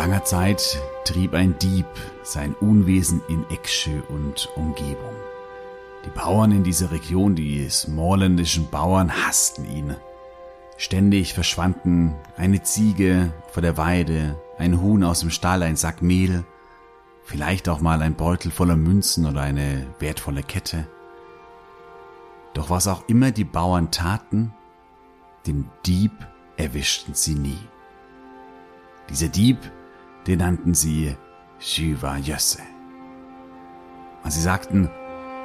Langer Zeit trieb ein Dieb sein Unwesen in Eksjö und Umgebung. Die Bauern in dieser Region, die smorländischen Bauern, hassten ihn. Ständig verschwanden eine Ziege vor der Weide, ein Huhn aus dem Stall, ein Sack Mehl, vielleicht auch mal ein Beutel voller Münzen oder eine wertvolle Kette. Doch was auch immer die Bauern taten, den Dieb erwischten sie nie. Dieser Dieb, den nannten sie Shiva Jösse. Und sie sagten,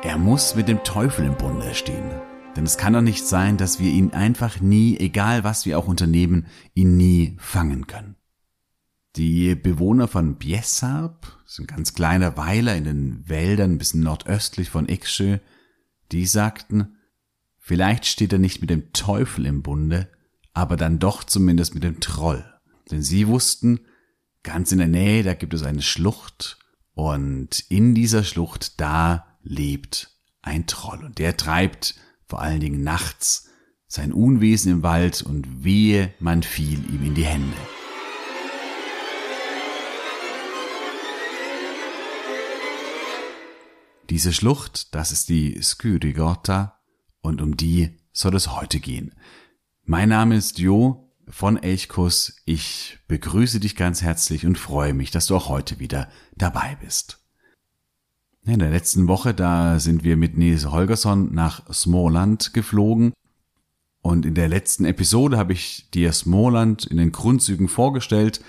er muss mit dem Teufel im Bunde stehen. Denn es kann doch nicht sein, dass wir ihn einfach nie, egal was wir auch unternehmen, ihn nie fangen können. Die Bewohner von Biesarp, so ein ganz kleiner Weiler in den Wäldern ein bisschen nordöstlich von Eksjö, die sagten, vielleicht steht er nicht mit dem Teufel im Bunde, aber dann doch zumindest mit dem Troll. Denn sie wussten, ganz in der Nähe, da gibt es eine Schlucht und in dieser Schlucht, da lebt ein Troll und der treibt vor allen Dingen nachts sein Unwesen im Wald und wehe, man fiel ihm in die Hände. Diese Schlucht, das ist die Skyrigorta und um die soll es heute gehen. Mein Name ist Jo von Elchkuss. Ich begrüße dich ganz herzlich und freue mich, dass du auch heute wieder dabei bist. In der letzten Woche, da sind wir mit Nils Holgersson nach Småland geflogen. Und in der letzten Episode habe ich dir Småland in den Grundzügen vorgestellt,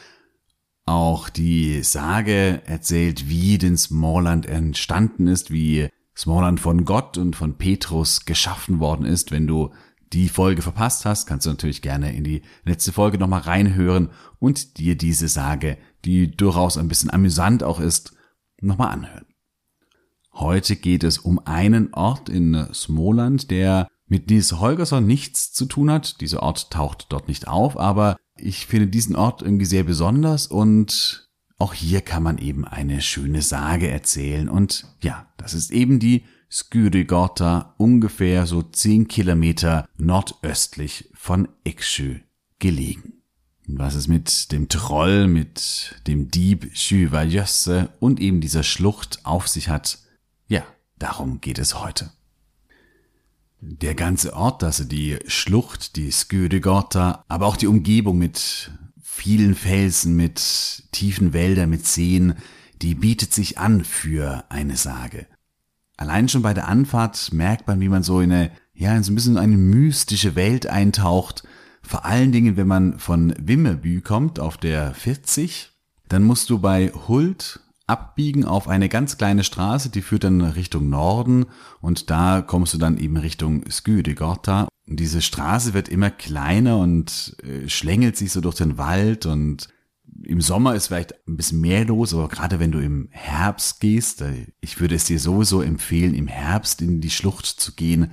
auch die Sage erzählt, wie denn Småland entstanden ist, wie Småland von Gott und von Petrus geschaffen worden ist. Wenn du die Folge verpasst hast, kannst du natürlich gerne in die letzte Folge nochmal reinhören und dir diese Sage, die durchaus ein bisschen amüsant auch ist, nochmal anhören. Heute geht es um einen Ort in Smoland, der mit Nils Holgersson nichts zu tun hat. Dieser Ort taucht dort nicht auf, aber ich finde diesen Ort irgendwie sehr besonders und auch hier kann man eben eine schöne Sage erzählen und ja, das ist eben die Skyrigorta ungefähr so zehn Kilometer nordöstlich von Eksjö gelegen. Was es mit dem Troll, mit dem Dieb Shyvajösse und eben dieser Schlucht auf sich hat, ja, darum geht es heute. Der ganze Ort, also die Schlucht, die Skyrigorta, aber auch die Umgebung mit vielen Felsen, mit tiefen Wäldern, mit Seen, die bietet sich an für eine Sage. Allein schon bei der Anfahrt merkt man, wie man so in eine, ja, in so ein bisschen eine mystische Welt eintaucht. Vor allen Dingen, wenn man von Wimmerby kommt auf der 40, dann musst du bei Hult abbiegen auf eine ganz kleine Straße, die führt dann Richtung Norden und da kommst du dann eben Richtung Skydegorta. Diese Straße wird immer kleiner und äh, schlängelt sich so durch den Wald und im Sommer ist vielleicht ein bisschen mehr los, aber gerade wenn du im Herbst gehst, äh, ich würde es dir sowieso empfehlen, im Herbst in die Schlucht zu gehen,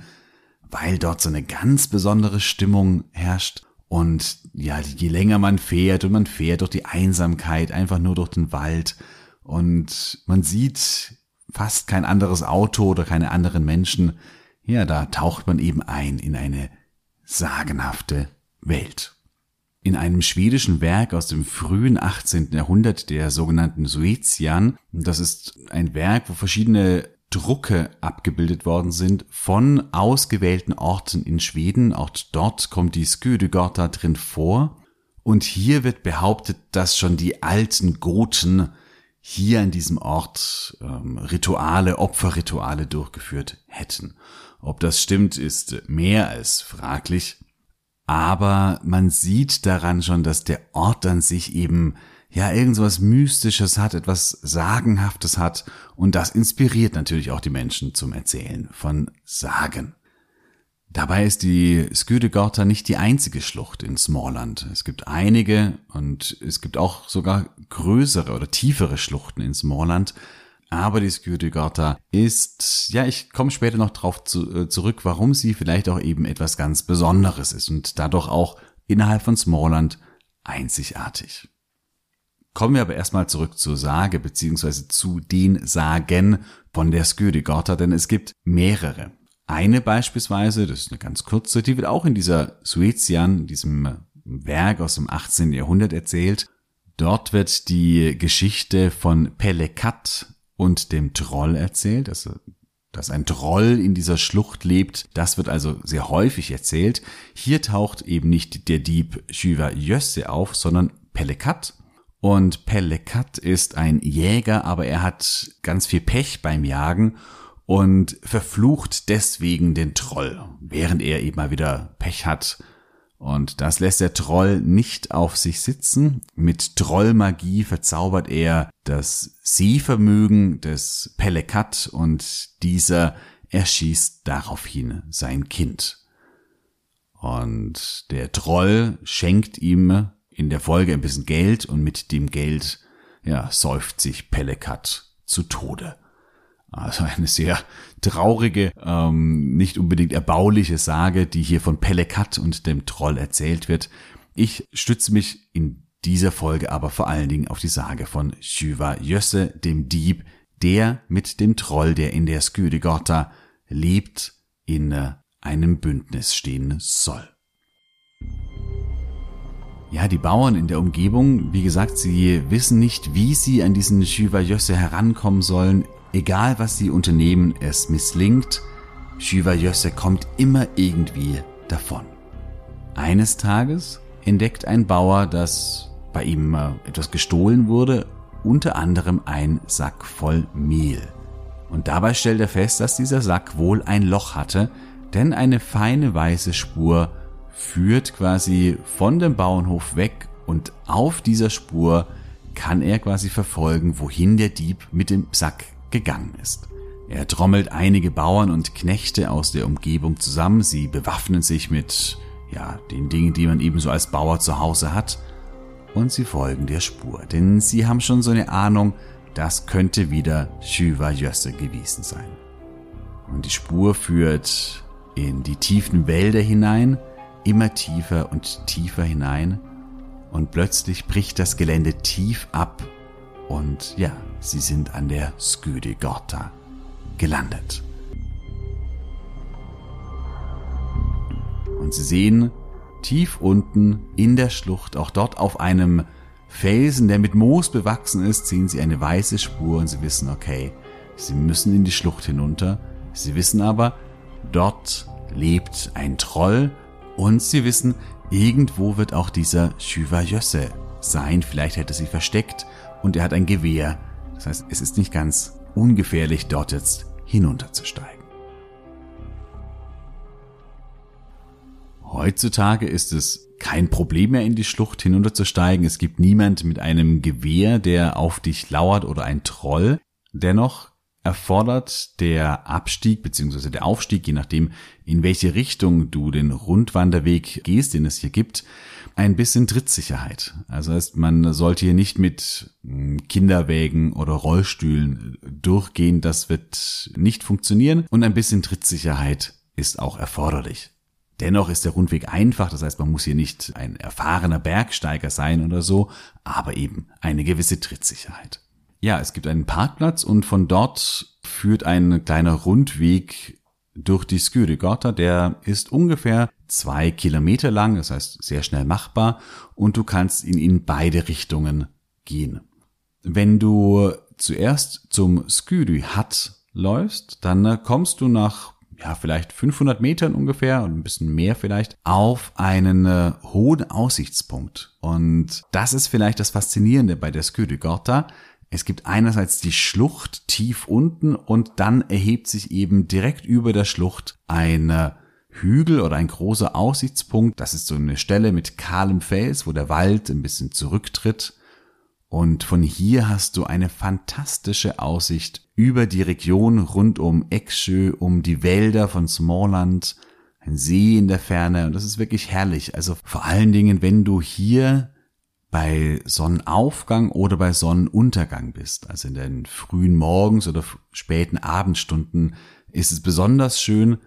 weil dort so eine ganz besondere Stimmung herrscht. Und ja, je länger man fährt und man fährt durch die Einsamkeit, einfach nur durch den Wald und man sieht fast kein anderes Auto oder keine anderen Menschen, ja, da taucht man eben ein in eine sagenhafte Welt in einem schwedischen Werk aus dem frühen 18. Jahrhundert, der sogenannten Suetian. Das ist ein Werk, wo verschiedene Drucke abgebildet worden sind von ausgewählten Orten in Schweden. Auch dort kommt die Skydegorta drin vor. Und hier wird behauptet, dass schon die alten Goten hier an diesem Ort ähm, Rituale, Opferrituale durchgeführt hätten. Ob das stimmt, ist mehr als fraglich aber man sieht daran schon, dass der Ort an sich eben ja irgendwas Mystisches hat, etwas Sagenhaftes hat und das inspiriert natürlich auch die Menschen zum Erzählen von Sagen. Dabei ist die Skydegorta nicht die einzige Schlucht in Smallland. Es gibt einige und es gibt auch sogar größere oder tiefere Schluchten in Smallland. Aber die Skydegorta ist, ja, ich komme später noch drauf zu, äh, zurück, warum sie vielleicht auch eben etwas ganz Besonderes ist und dadurch auch innerhalb von Smallland einzigartig. Kommen wir aber erstmal zurück zur Sage beziehungsweise zu den Sagen von der Skydegorta, denn es gibt mehrere. Eine beispielsweise, das ist eine ganz kurze, die wird auch in dieser Suezian, diesem Werk aus dem 18. Jahrhundert erzählt. Dort wird die Geschichte von Pelekat und dem Troll erzählt, also dass ein Troll in dieser Schlucht lebt. Das wird also sehr häufig erzählt. Hier taucht eben nicht der Dieb Shiva Jösse auf, sondern Pelekat. Und Pelekat ist ein Jäger, aber er hat ganz viel Pech beim Jagen und verflucht deswegen den Troll, während er eben mal wieder Pech hat. Und das lässt der Troll nicht auf sich sitzen. Mit Trollmagie verzaubert er das Sehvermögen des Pelekat und dieser erschießt daraufhin sein Kind. Und der Troll schenkt ihm in der Folge ein bisschen Geld und mit dem Geld, ja, säuft sich Pelekat zu Tode. Also eine sehr traurige, ähm, nicht unbedingt erbauliche Sage, die hier von Pelekat und dem Troll erzählt wird. Ich stütze mich in dieser Folge aber vor allen Dingen auf die Sage von Shiva Jösse, dem Dieb, der mit dem Troll, der in der Sküdegorta lebt, in äh, einem Bündnis stehen soll. Ja, die Bauern in der Umgebung, wie gesagt, sie wissen nicht, wie sie an diesen Shiva Jösse herankommen sollen. Egal was sie unternehmen, es misslingt. Shiva Jösse kommt immer irgendwie davon. Eines Tages entdeckt ein Bauer, dass bei ihm äh, etwas gestohlen wurde, unter anderem ein Sack voll Mehl. Und dabei stellt er fest, dass dieser Sack wohl ein Loch hatte, denn eine feine weiße Spur führt quasi von dem Bauernhof weg und auf dieser Spur kann er quasi verfolgen, wohin der Dieb mit dem Sack gegangen ist. Er trommelt einige Bauern und Knechte aus der Umgebung zusammen, sie bewaffnen sich mit, ja, den Dingen, die man ebenso als Bauer zu Hause hat, und sie folgen der Spur, denn sie haben schon so eine Ahnung, das könnte wieder Shiva Jösse gewesen sein. Und die Spur führt in die tiefen Wälder hinein, immer tiefer und tiefer hinein, und plötzlich bricht das Gelände tief ab und ja, sie sind an der Sküde Gorta gelandet. Und sie sehen tief unten in der Schlucht, auch dort auf einem Felsen, der mit Moos bewachsen ist, sehen sie eine weiße Spur und sie wissen, okay, sie müssen in die Schlucht hinunter. Sie wissen aber, dort lebt ein Troll und sie wissen, irgendwo wird auch dieser Shiva Jösse sein. Vielleicht hätte sie versteckt und er hat ein Gewehr. Das heißt, es ist nicht ganz ungefährlich, dort jetzt hinunterzusteigen. Heutzutage ist es kein Problem mehr in die Schlucht hinunterzusteigen. Es gibt niemand mit einem Gewehr, der auf dich lauert oder ein Troll. Dennoch erfordert der Abstieg bzw. der Aufstieg, je nachdem, in welche Richtung du den Rundwanderweg gehst, den es hier gibt, ein bisschen Trittsicherheit. Also heißt, man sollte hier nicht mit hm, Kinderwägen oder Rollstühlen durchgehen. Das wird nicht funktionieren. Und ein bisschen Trittsicherheit ist auch erforderlich. Dennoch ist der Rundweg einfach, das heißt, man muss hier nicht ein erfahrener Bergsteiger sein oder so, aber eben eine gewisse Trittsicherheit. Ja, es gibt einen Parkplatz und von dort führt ein kleiner Rundweg durch die Skyrigota. Der ist ungefähr zwei Kilometer lang, das heißt sehr schnell machbar und du kannst ihn in beide Richtungen gehen. Wenn du zuerst zum Skyry Hut läufst, dann kommst du nach ja, vielleicht 500 Metern ungefähr und ein bisschen mehr vielleicht, auf einen äh, hohen Aussichtspunkt. Und das ist vielleicht das Faszinierende bei der Skyrigorta. Es gibt einerseits die Schlucht tief unten und dann erhebt sich eben direkt über der Schlucht ein Hügel oder ein großer Aussichtspunkt. Das ist so eine Stelle mit kahlem Fels, wo der Wald ein bisschen zurücktritt. Und von hier hast du eine fantastische Aussicht über die Region rund um Eksjö, um die Wälder von Smallland, ein See in der Ferne und das ist wirklich herrlich. Also vor allen Dingen, wenn du hier bei Sonnenaufgang oder bei Sonnenuntergang bist, also in den frühen Morgens oder späten Abendstunden, ist es besonders schön.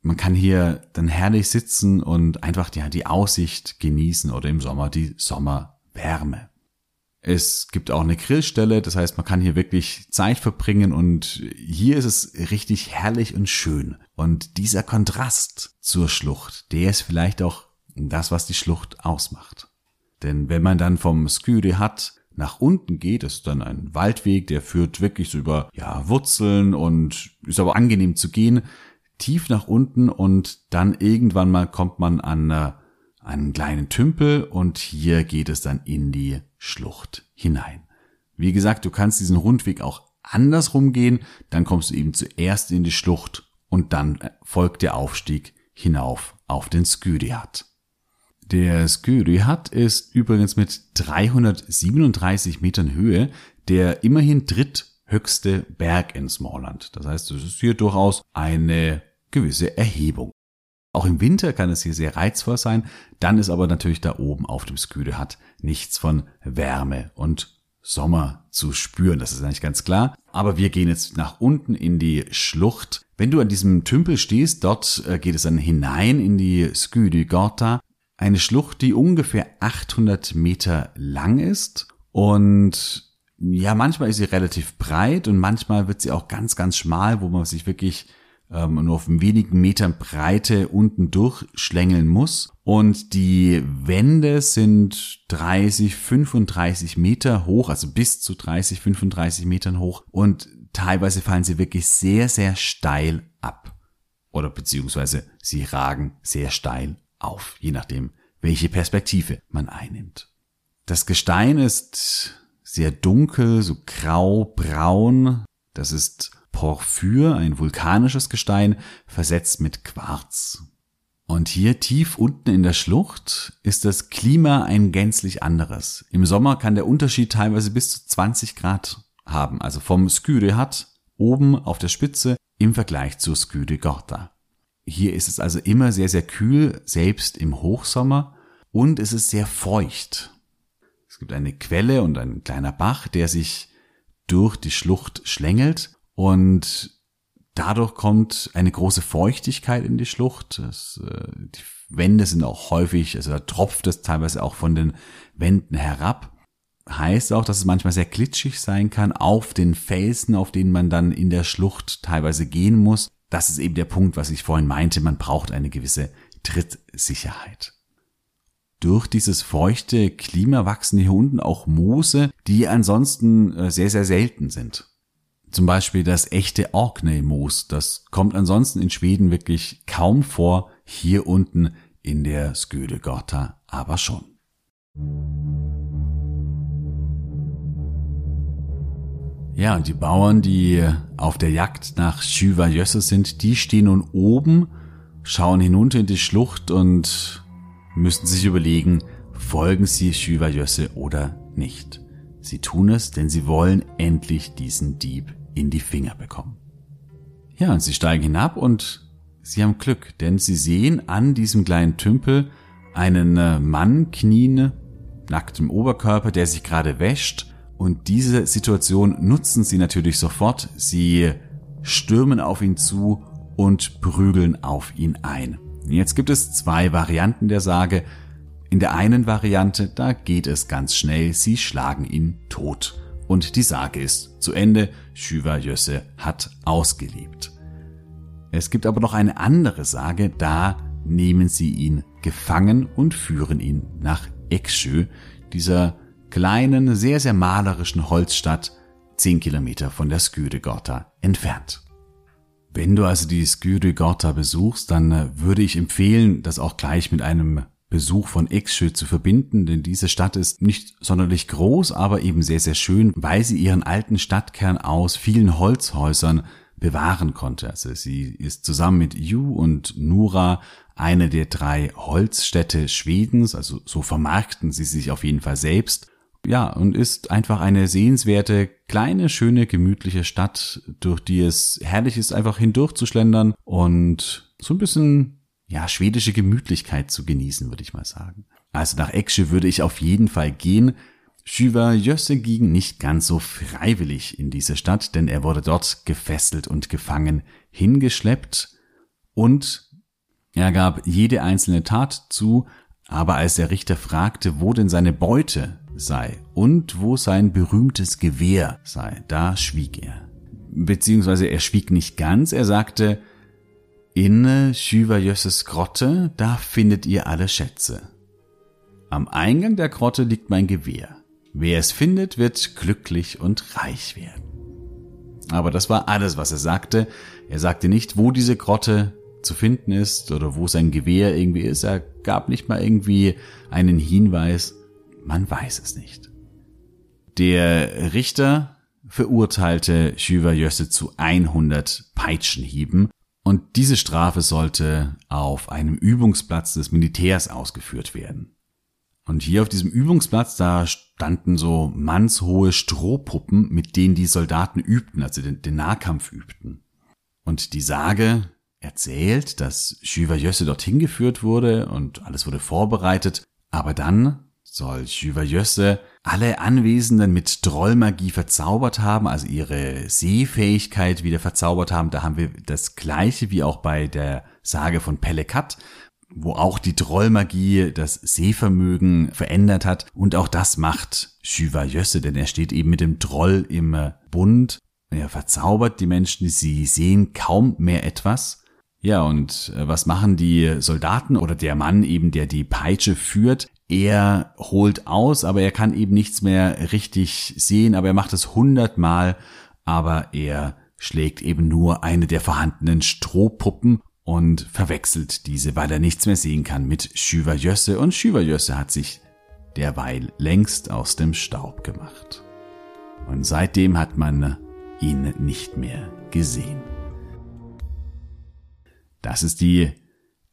Man kann hier dann herrlich sitzen und einfach ja, die Aussicht genießen oder im Sommer die Sommerwärme. Es gibt auch eine Grillstelle, das heißt, man kann hier wirklich Zeit verbringen und hier ist es richtig herrlich und schön. Und dieser Kontrast zur Schlucht, der ist vielleicht auch das, was die Schlucht ausmacht. Denn wenn man dann vom Sküde hat nach unten geht, ist dann ein Waldweg, der führt wirklich so über ja, Wurzeln und ist aber angenehm zu gehen, tief nach unten und dann irgendwann mal kommt man an äh, einen kleinen Tümpel und hier geht es dann in die Schlucht hinein. Wie gesagt, du kannst diesen Rundweg auch andersrum gehen, dann kommst du eben zuerst in die Schlucht und dann folgt der Aufstieg hinauf auf den Skürihat. Der Skürihat ist übrigens mit 337 Metern Höhe der immerhin dritthöchste Berg in Smallland. Das heißt, es ist hier durchaus eine gewisse Erhebung. Auch im Winter kann es hier sehr reizvoll sein, dann ist aber natürlich da oben auf dem Sküdehat nichts von Wärme und Sommer zu spüren, das ist eigentlich ganz klar. Aber wir gehen jetzt nach unten in die Schlucht. Wenn du an diesem Tümpel stehst, dort äh, geht es dann hinein in die Sküdi Gorta, eine Schlucht, die ungefähr 800 Meter lang ist und ja, manchmal ist sie relativ breit und manchmal wird sie auch ganz, ganz schmal, wo man sich wirklich ähm, nur auf wenigen Metern Breite unten durchschlängeln muss. Und die Wände sind 30, 35 Meter hoch, also bis zu 30, 35 Metern hoch. Und teilweise fallen sie wirklich sehr, sehr steil ab. Oder beziehungsweise sie ragen sehr steil auf, je nachdem, welche Perspektive man einnimmt. Das Gestein ist sehr dunkel, so grau-braun. Das ist Porphyr, ein vulkanisches Gestein, versetzt mit Quarz. Und hier tief unten in der Schlucht ist das Klima ein gänzlich anderes. Im Sommer kann der Unterschied teilweise bis zu 20 Grad haben, also vom Sküdehat oben auf der Spitze im Vergleich zur Sküde Gorta. Hier ist es also immer sehr, sehr kühl, selbst im Hochsommer, und es ist sehr feucht. Es gibt eine Quelle und ein kleiner Bach, der sich durch die Schlucht schlängelt und dadurch kommt eine große Feuchtigkeit in die Schlucht. Das, äh, die Wände sind auch häufig, also da tropft es teilweise auch von den Wänden herab. Heißt auch, dass es manchmal sehr glitschig sein kann auf den Felsen, auf denen man dann in der Schlucht teilweise gehen muss. Das ist eben der Punkt, was ich vorhin meinte. Man braucht eine gewisse Trittsicherheit. Durch dieses feuchte Klima wachsen hier unten auch Moose, die ansonsten äh, sehr, sehr selten sind. Zum Beispiel das echte Orkney-Moos. Das kommt ansonsten in Schweden wirklich kaum vor. Hier unten in der Sködegorta aber schon. Ja, und die Bauern, die auf der Jagd nach Jösse sind, die stehen nun oben, schauen hinunter in die Schlucht und müssen sich überlegen, folgen sie Jösse oder nicht. Sie tun es, denn sie wollen endlich diesen Dieb in die Finger bekommen. Ja, und sie steigen hinab und sie haben Glück, denn sie sehen an diesem kleinen Tümpel einen äh, Mann knien, nackt im Oberkörper, der sich gerade wäscht. Und diese Situation nutzen sie natürlich sofort. Sie stürmen auf ihn zu und prügeln auf ihn ein. Jetzt gibt es zwei Varianten der Sage. In der einen Variante, da geht es ganz schnell, sie schlagen ihn tot und die Sage ist zu Ende. Shiva Jösse hat ausgelebt. Es gibt aber noch eine andere Sage, da nehmen sie ihn gefangen und führen ihn nach Eksjö, dieser kleinen, sehr, sehr malerischen Holzstadt, zehn Kilometer von der Skydegorta entfernt. Wenn du also die Skydegorta besuchst, dann äh, würde ich empfehlen, das auch gleich mit einem Besuch von Eksjö zu verbinden, denn diese Stadt ist nicht sonderlich groß, aber eben sehr, sehr schön, weil sie ihren alten Stadtkern aus vielen Holzhäusern bewahren konnte. Also sie ist zusammen mit Ju und Nura eine der drei Holzstädte Schwedens, also so vermarkten sie sich auf jeden Fall selbst. Ja, und ist einfach eine sehenswerte, kleine, schöne, gemütliche Stadt, durch die es herrlich ist, einfach hindurchzuschlendern und so ein bisschen, ja, schwedische Gemütlichkeit zu genießen, würde ich mal sagen. Also nach Eksche würde ich auf jeden Fall gehen. Schüver Jösse ging nicht ganz so freiwillig in diese Stadt, denn er wurde dort gefesselt und gefangen hingeschleppt und er gab jede einzelne Tat zu, aber als der Richter fragte, wo denn seine Beute sei und wo sein berühmtes Gewehr sei, da schwieg er. Beziehungsweise er schwieg nicht ganz, er sagte, in Schüverjösses Grotte, da findet ihr alle Schätze. Am Eingang der Grotte liegt mein Gewehr. Wer es findet, wird glücklich und reich werden. Aber das war alles, was er sagte. Er sagte nicht, wo diese Grotte zu finden ist oder wo sein Gewehr irgendwie ist. Er gab nicht mal irgendwie einen Hinweis. Man weiß es nicht. Der Richter verurteilte Schüver Jösse zu 100 Peitschenhieben und diese Strafe sollte auf einem Übungsplatz des Militärs ausgeführt werden. Und hier auf diesem Übungsplatz, da standen so mannshohe Strohpuppen, mit denen die Soldaten übten, also den, den Nahkampf übten. Und die Sage erzählt, dass Schüver Jösse dorthin geführt wurde und alles wurde vorbereitet, aber dann soll Schüver Jösse alle Anwesenden mit Trollmagie verzaubert haben, also ihre Sehfähigkeit wieder verzaubert haben. Da haben wir das gleiche wie auch bei der Sage von Pellekat, wo auch die Trollmagie das Sehvermögen verändert hat. Und auch das macht Schüva Jösse, denn er steht eben mit dem Troll im Bund. Er verzaubert die Menschen, sie sehen kaum mehr etwas. Ja, und äh, was machen die Soldaten oder der Mann eben, der die Peitsche führt? Er holt aus, aber er kann eben nichts mehr richtig sehen, aber er macht es hundertmal, aber er schlägt eben nur eine der vorhandenen Strohpuppen und verwechselt diese, weil er nichts mehr sehen kann mit Schüverjösse und Schüverjösse hat sich derweil längst aus dem Staub gemacht. Und seitdem hat man ihn nicht mehr gesehen. Das ist die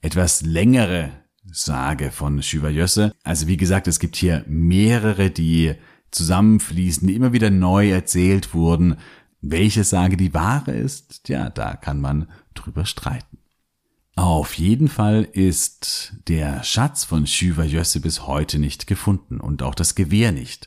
etwas längere Sage von Schüverjösse. Also wie gesagt, es gibt hier mehrere, die zusammenfließen, die immer wieder neu erzählt wurden. Welche Sage die wahre ist, ja, da kann man drüber streiten. Auf jeden Fall ist der Schatz von Schüver Jösse bis heute nicht gefunden und auch das Gewehr nicht.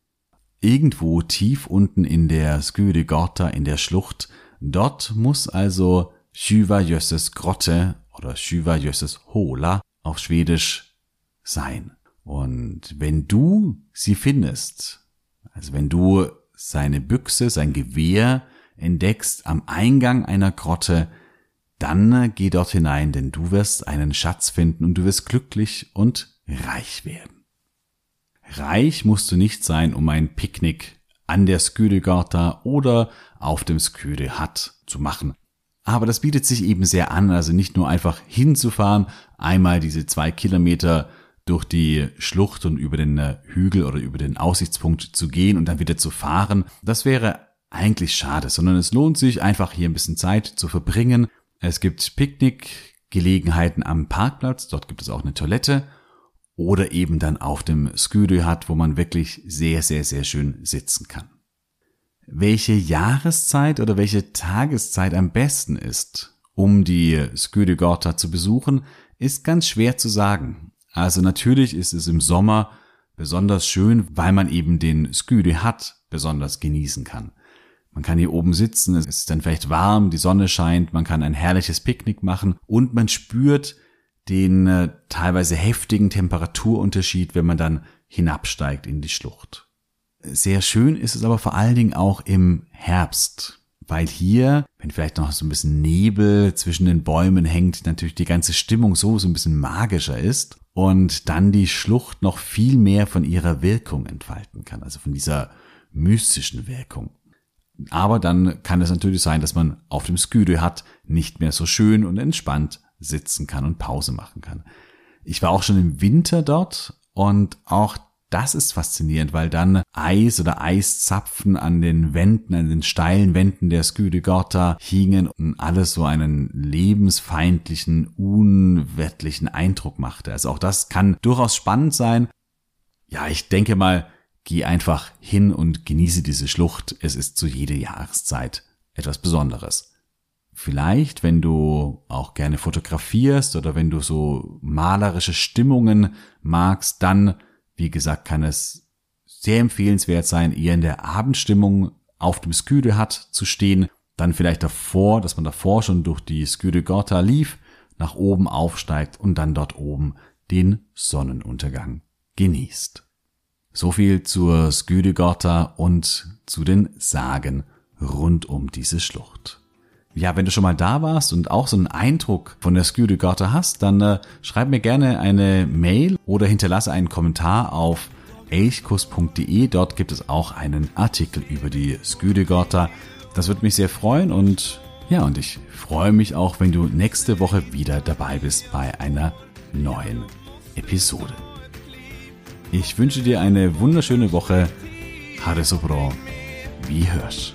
Irgendwo tief unten in der Sküde Gorta in der Schlucht, dort muss also Schüver Jösses Grotte oder Schüver Jösses Hola auf Schwedisch sein. Und wenn du sie findest, also wenn du seine Büchse, sein Gewehr entdeckst am Eingang einer Grotte, dann geh dort hinein, denn du wirst einen Schatz finden und du wirst glücklich und reich werden. Reich musst du nicht sein, um ein Picknick an der Sküdegata oder auf dem Sküde zu machen. Aber das bietet sich eben sehr an, also nicht nur einfach hinzufahren, einmal diese zwei Kilometer durch die Schlucht und über den äh, Hügel oder über den Aussichtspunkt zu gehen und dann wieder zu fahren. Das wäre eigentlich schade, sondern es lohnt sich einfach hier ein bisschen Zeit zu verbringen es gibt Picknickgelegenheiten am Parkplatz, dort gibt es auch eine Toilette oder eben dann auf dem Sküdö hat, wo man wirklich sehr, sehr, sehr schön sitzen kann. Welche Jahreszeit oder welche Tageszeit am besten ist, um die Sküdö Gorta zu besuchen, ist ganz schwer zu sagen. Also natürlich ist es im Sommer besonders schön, weil man eben den Sküdö hat besonders genießen kann. Man kann hier oben sitzen, es ist dann vielleicht warm, die Sonne scheint, man kann ein herrliches Picknick machen und man spürt den äh, teilweise heftigen Temperaturunterschied, wenn man dann hinabsteigt in die Schlucht. Sehr schön ist es aber vor allen Dingen auch im Herbst, weil hier, wenn vielleicht noch so ein bisschen Nebel zwischen den Bäumen hängt, natürlich die ganze Stimmung so so ein bisschen magischer ist und dann die Schlucht noch viel mehr von ihrer Wirkung entfalten kann, also von dieser mystischen Wirkung. Aber dann kann es natürlich sein, dass man auf dem Sküdö hat nicht mehr so schön und entspannt sitzen kann und Pause machen kann. Ich war auch schon im Winter dort und auch das ist faszinierend, weil dann Eis oder Eiszapfen an den Wänden, an den steilen Wänden der Sküdegorta hingen und alles so einen lebensfeindlichen, unwettlichen Eindruck machte. Also auch das kann durchaus spannend sein. Ja, ich denke mal, geh einfach hin und genieße diese Schlucht. Es ist zu jeder Jahreszeit etwas Besonderes. Vielleicht, wenn du auch gerne fotografierst oder wenn du so malerische Stimmungen magst, dann, wie gesagt, kann es sehr empfehlenswert sein, eher in der Abendstimmung auf dem Sküde hat zu stehen, dann vielleicht davor, dass man davor schon durch die Sküde Gorta lief, nach oben aufsteigt und dann dort oben den Sonnenuntergang genießt. So viel zur Sküde Gorta und zu den Sagen rund um diese Schlucht ja, wenn du schon mal da warst und auch so einen Eindruck von der Sküdegata hast, dann äh, schreib mir gerne eine Mail oder hinterlasse einen Kommentar auf elchkuss.de. Dort gibt es auch einen Artikel über die Sküdegata. Das würde mich sehr freuen und ja, und ich freue mich auch, wenn du nächste Woche wieder dabei bist bei einer neuen Episode. Ich wünsche dir eine wunderschöne Woche. Hare so bra. Wie hörst.